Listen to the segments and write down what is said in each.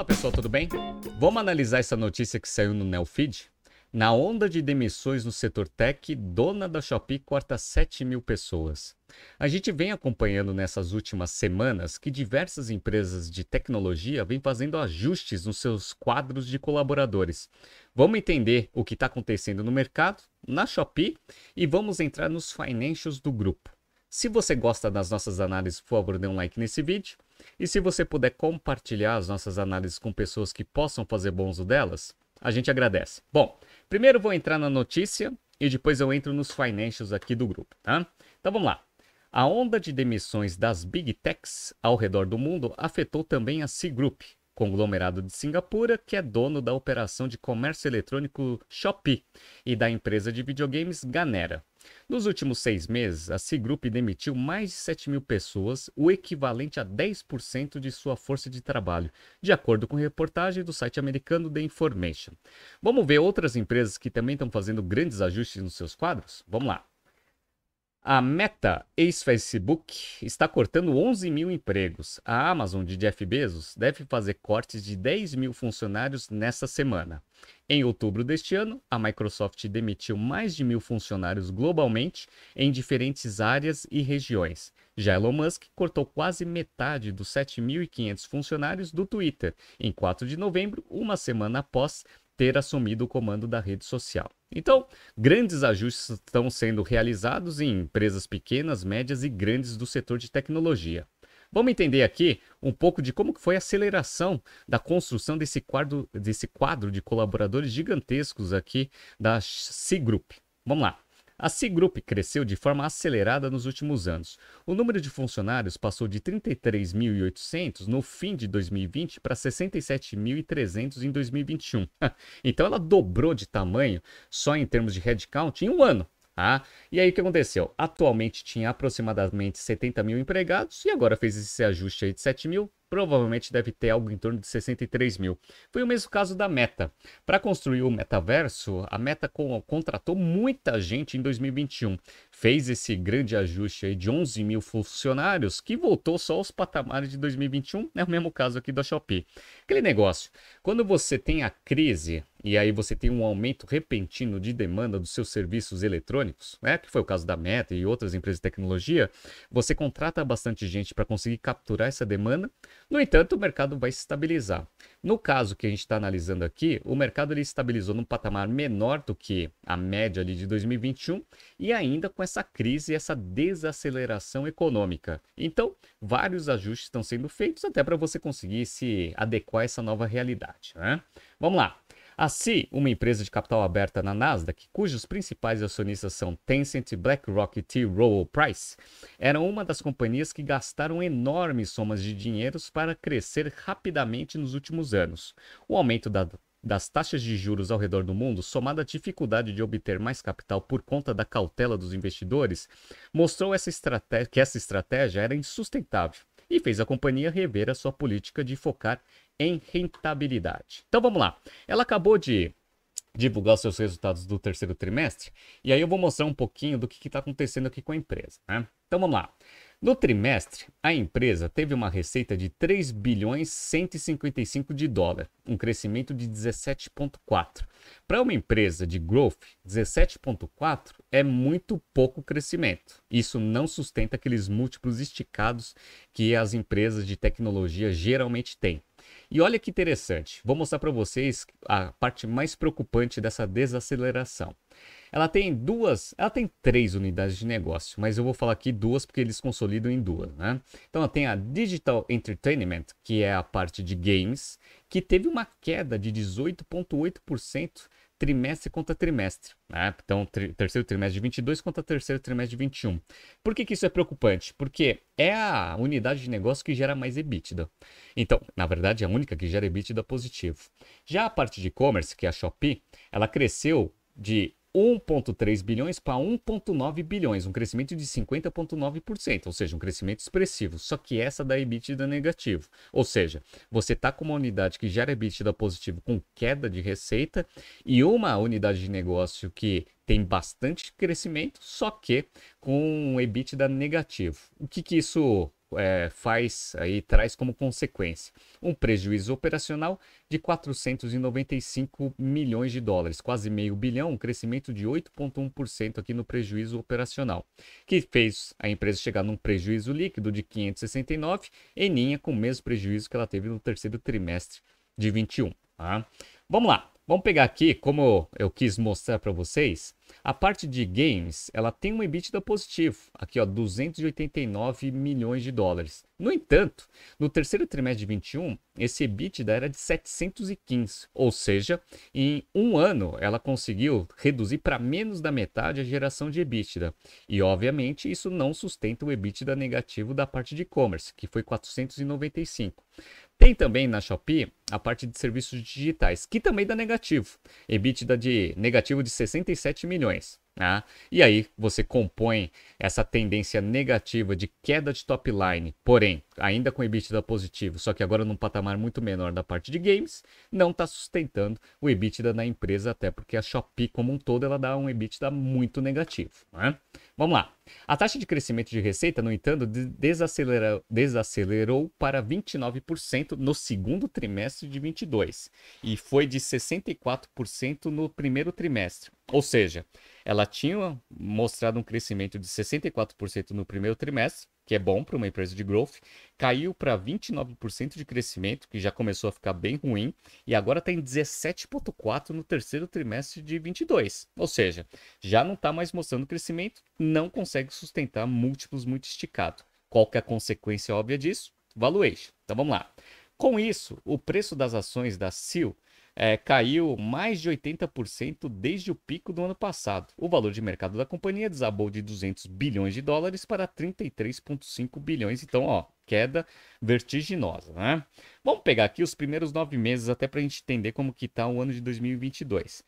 Fala pessoal, tudo bem? Vamos analisar essa notícia que saiu no Neofeed? Na onda de demissões no setor tech, dona da Shopee corta 7 mil pessoas. A gente vem acompanhando nessas últimas semanas que diversas empresas de tecnologia vêm fazendo ajustes nos seus quadros de colaboradores. Vamos entender o que está acontecendo no mercado, na Shopee e vamos entrar nos financials do grupo. Se você gosta das nossas análises, por favor, dê um like nesse vídeo. E se você puder compartilhar as nossas análises com pessoas que possam fazer bom uso delas, a gente agradece. Bom, primeiro vou entrar na notícia e depois eu entro nos financials aqui do grupo, tá? Então vamos lá. A onda de demissões das Big Techs ao redor do mundo afetou também a C-Group, conglomerado de Singapura, que é dono da operação de comércio eletrônico Shopee e da empresa de videogames Ganera. Nos últimos seis meses, a C-Group demitiu mais de 7 mil pessoas, o equivalente a 10% de sua força de trabalho, de acordo com reportagem do site americano The Information. Vamos ver outras empresas que também estão fazendo grandes ajustes nos seus quadros? Vamos lá. A Meta, ex-Facebook, está cortando 11 mil empregos. A Amazon de Jeff Bezos deve fazer cortes de 10 mil funcionários nesta semana. Em outubro deste ano, a Microsoft demitiu mais de mil funcionários globalmente em diferentes áreas e regiões. Já Elon Musk cortou quase metade dos 7.500 funcionários do Twitter em 4 de novembro, uma semana após ter assumido o comando da rede social. Então, grandes ajustes estão sendo realizados em empresas pequenas, médias e grandes do setor de tecnologia. Vamos entender aqui um pouco de como foi a aceleração da construção desse quadro, desse quadro de colaboradores gigantescos aqui da C Group. Vamos lá. A C-Group cresceu de forma acelerada nos últimos anos. O número de funcionários passou de 33.800 no fim de 2020 para 67.300 em 2021. então ela dobrou de tamanho só em termos de headcount em um ano. Ah, e aí o que aconteceu? Atualmente tinha aproximadamente 70 mil empregados e agora fez esse ajuste aí de 7 mil provavelmente deve ter algo em torno de 63 mil. Foi o mesmo caso da Meta. Para construir o metaverso, a Meta contratou muita gente em 2021. Fez esse grande ajuste aí de 11 mil funcionários, que voltou só aos patamares de 2021. É o mesmo caso aqui da Shopee. Aquele negócio, quando você tem a crise e aí você tem um aumento repentino de demanda dos seus serviços eletrônicos, né, que foi o caso da Meta e outras empresas de tecnologia, você contrata bastante gente para conseguir capturar essa demanda, no entanto, o mercado vai se estabilizar. No caso que a gente está analisando aqui, o mercado ele estabilizou num patamar menor do que a média ali de 2021 e ainda com essa crise essa desaceleração econômica. Então, vários ajustes estão sendo feitos até para você conseguir se adequar a essa nova realidade. Né? Vamos lá. Assim, uma empresa de capital aberta na Nasdaq, cujos principais acionistas são Tencent, BlackRock e T. Rowe Price, eram uma das companhias que gastaram enormes somas de dinheiros para crescer rapidamente nos últimos anos. O aumento da das taxas de juros ao redor do mundo, somada à dificuldade de obter mais capital por conta da cautela dos investidores, mostrou essa que essa estratégia era insustentável e fez a companhia rever a sua política de focar em rentabilidade. Então vamos lá. Ela acabou de divulgar os seus resultados do terceiro trimestre e aí eu vou mostrar um pouquinho do que está acontecendo aqui com a empresa. Né? Então vamos lá. No trimestre, a empresa teve uma receita de 3 bilhões 155 de dólar, um crescimento de 17.4. Para uma empresa de growth, 17.4 é muito pouco crescimento. Isso não sustenta aqueles múltiplos esticados que as empresas de tecnologia geralmente têm. E olha que interessante, vou mostrar para vocês a parte mais preocupante dessa desaceleração. Ela tem duas, ela tem três unidades de negócio, mas eu vou falar aqui duas porque eles consolidam em duas, né? Então ela tem a Digital Entertainment, que é a parte de games, que teve uma queda de 18,8% trimestre contra trimestre. Né? Então, tri terceiro trimestre de 22 contra terceiro trimestre de 21. Por que, que isso é preocupante? Porque é a unidade de negócio que gera mais EBITDA. Então, na verdade, é a única que gera EBITDA positivo. Já a parte de e-commerce, que é a Shopee, ela cresceu de 1,3 bilhões para 1,9 bilhões, um crescimento de 50,9%, ou seja, um crescimento expressivo. Só que essa da EBITDA negativo. Ou seja, você está com uma unidade que gera EBITDA positivo com queda de receita e uma unidade de negócio que tem bastante crescimento, só que com EBITDA negativo. O que, que isso é, faz aí traz como consequência um prejuízo operacional de 495 milhões de dólares, quase meio bilhão, um crescimento de 8,1% aqui no prejuízo operacional, que fez a empresa chegar num prejuízo líquido de 569 em linha com o mesmo prejuízo que ela teve no terceiro trimestre de 21. Tá? Vamos lá. Vamos pegar aqui, como eu quis mostrar para vocês, a parte de games, ela tem um EBITDA positivo, aqui ó, 289 milhões de dólares. No entanto, no terceiro trimestre de 21, esse EBITDA era de 715, ou seja, em um ano ela conseguiu reduzir para menos da metade a geração de EBITDA. E obviamente isso não sustenta o EBITDA negativo da parte de e-commerce, que foi 495. Tem também na Shopee a parte de serviços digitais, que também dá negativo. EBITDA de negativo de 67 milhões. Né? E aí você compõe essa tendência negativa de queda de top line, porém, ainda com EBITDA positivo, só que agora num patamar muito menor da parte de games, não está sustentando o EBITDA na empresa, até porque a Shopee como um todo ela dá um EBITDA muito negativo. Né? Vamos lá. A taxa de crescimento de receita, no entanto, desacelerou, desacelerou para 29% no segundo trimestre de 22 e foi de 64% no primeiro trimestre. Ou seja, ela tinha mostrado um crescimento de 64% no primeiro trimestre, que é bom para uma empresa de growth, caiu para 29% de crescimento, que já começou a ficar bem ruim, e agora está em 17,4% no terceiro trimestre de 22. Ou seja, já não está mais mostrando crescimento, não consegue sustentar múltiplos muito esticado. Qual que é a consequência óbvia disso? Valuation. Então vamos lá. Com isso, o preço das ações da SEAL é, caiu mais de 80% desde o pico do ano passado. O valor de mercado da companhia desabou de 200 bilhões de dólares para 33,5 bilhões. Então, ó, queda vertiginosa, né? Vamos pegar aqui os primeiros nove meses até para a gente entender como que está o ano de 2022.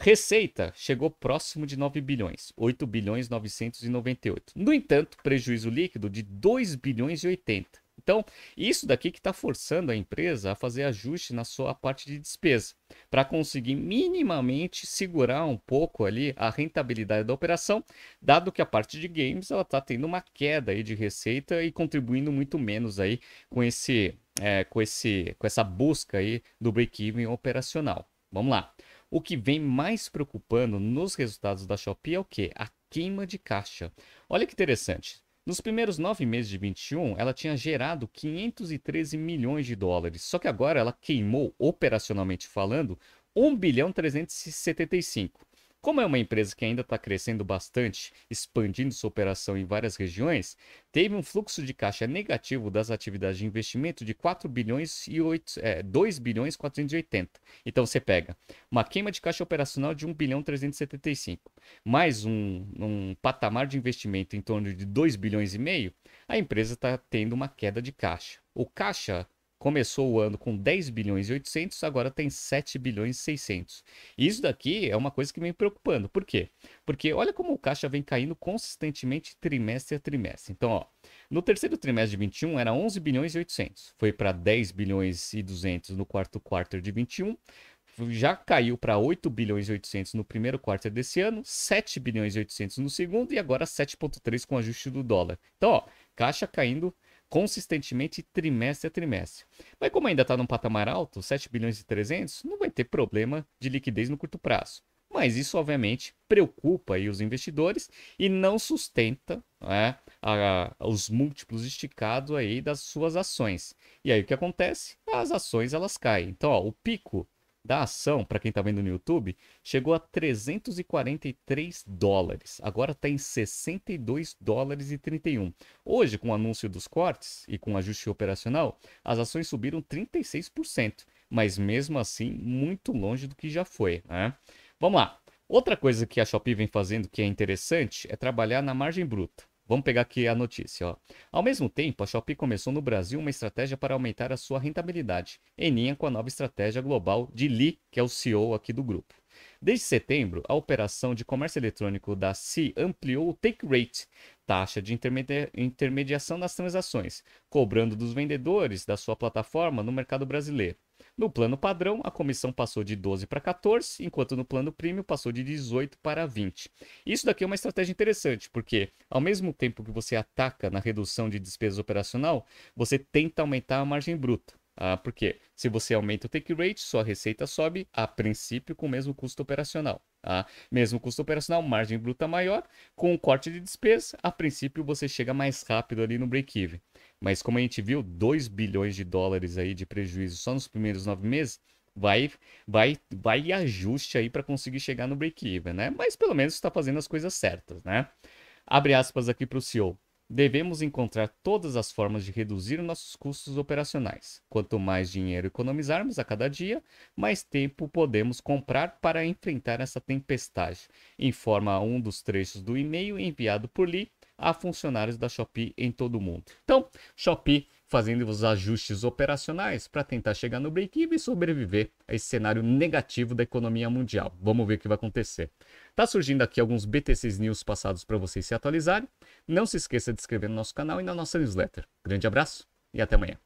Receita chegou próximo de 9 bilhões, 8 bilhões 998. No entanto, prejuízo líquido de 2 bilhões e 80. Então, isso daqui que está forçando a empresa a fazer ajuste na sua parte de despesa, para conseguir minimamente segurar um pouco ali a rentabilidade da operação, dado que a parte de games ela está tendo uma queda aí de receita e contribuindo muito menos aí com esse, é, com esse, com essa busca aí do break-even operacional. Vamos lá. O que vem mais preocupando nos resultados da Shopee é o que? A queima de caixa. Olha que interessante. Nos primeiros nove meses de 21, ela tinha gerado 513 milhões de dólares, só que agora ela queimou, operacionalmente falando, 1 bilhão 375. Como é uma empresa que ainda está crescendo bastante, expandindo sua operação em várias regiões, teve um fluxo de caixa negativo das atividades de investimento de 4 bilhões e 8, é, 2 bilhões 480. Então você pega uma queima de caixa operacional de 1 bilhão 375, mais um, um patamar de investimento em torno de 2 bilhões e meio, a empresa está tendo uma queda de caixa. O caixa começou o ano com 10 bilhões e 800, agora tem 7 bilhões e 600. Isso daqui é uma coisa que vem preocupando. Por quê? Porque olha como o caixa vem caindo consistentemente trimestre a trimestre. Então, ó, no terceiro trimestre de 21 era 11 bilhões e 800, foi para 10 bilhões e 200 no quarto quarto de 21, já caiu para 8 bilhões e 800 no primeiro quarto desse ano, 7 bilhões e 800 no segundo e agora 7.3 com ajuste do dólar. Então, ó, caixa caindo consistentemente trimestre a trimestre. Mas como ainda está num patamar alto, 7 bilhões e 300, não vai ter problema de liquidez no curto prazo. Mas isso, obviamente, preocupa aí os investidores e não sustenta né, a, a, os múltiplos esticados aí das suas ações. E aí o que acontece? As ações elas caem. Então, ó, o pico da ação, para quem está vendo no YouTube, chegou a 343 dólares. Agora está em 62 dólares e 31. Hoje, com o anúncio dos cortes e com o ajuste operacional, as ações subiram 36%, mas mesmo assim muito longe do que já foi. Né? Vamos lá. Outra coisa que a Shopee vem fazendo que é interessante é trabalhar na margem bruta. Vamos pegar aqui a notícia. Ó. Ao mesmo tempo, a Shopee começou no Brasil uma estratégia para aumentar a sua rentabilidade, em linha com a nova estratégia global de Lee, que é o CEO aqui do grupo. Desde setembro, a operação de comércio eletrônico da C ampliou o take rate, taxa de intermedia intermediação das transações, cobrando dos vendedores da sua plataforma no mercado brasileiro. No plano padrão, a comissão passou de 12 para 14, enquanto no plano premium passou de 18 para 20. Isso daqui é uma estratégia interessante, porque ao mesmo tempo que você ataca na redução de despesa operacional, você tenta aumentar a margem bruta. Ah, porque se você aumenta o take rate, sua receita sobe a princípio com o mesmo custo operacional. Ah, mesmo custo operacional, margem bruta maior, com o corte de despesa, a princípio você chega mais rápido ali no break-even. Mas como a gente viu, 2 bilhões de dólares aí de prejuízo só nos primeiros nove meses, vai vai vai ajuste aí para conseguir chegar no break-even, né? Mas pelo menos está fazendo as coisas certas, né? Abre aspas aqui para o CEO. Devemos encontrar todas as formas de reduzir nossos custos operacionais. Quanto mais dinheiro economizarmos a cada dia, mais tempo podemos comprar para enfrentar essa tempestade, informa um dos trechos do e-mail enviado por Lee a funcionários da Shopee em todo o mundo. Então, Shopee fazendo os ajustes operacionais para tentar chegar no break-even e sobreviver a esse cenário negativo da economia mundial. Vamos ver o que vai acontecer. Tá surgindo aqui alguns BTCs News passados para vocês se atualizarem. Não se esqueça de inscrever no nosso canal e na nossa newsletter. Grande abraço e até amanhã.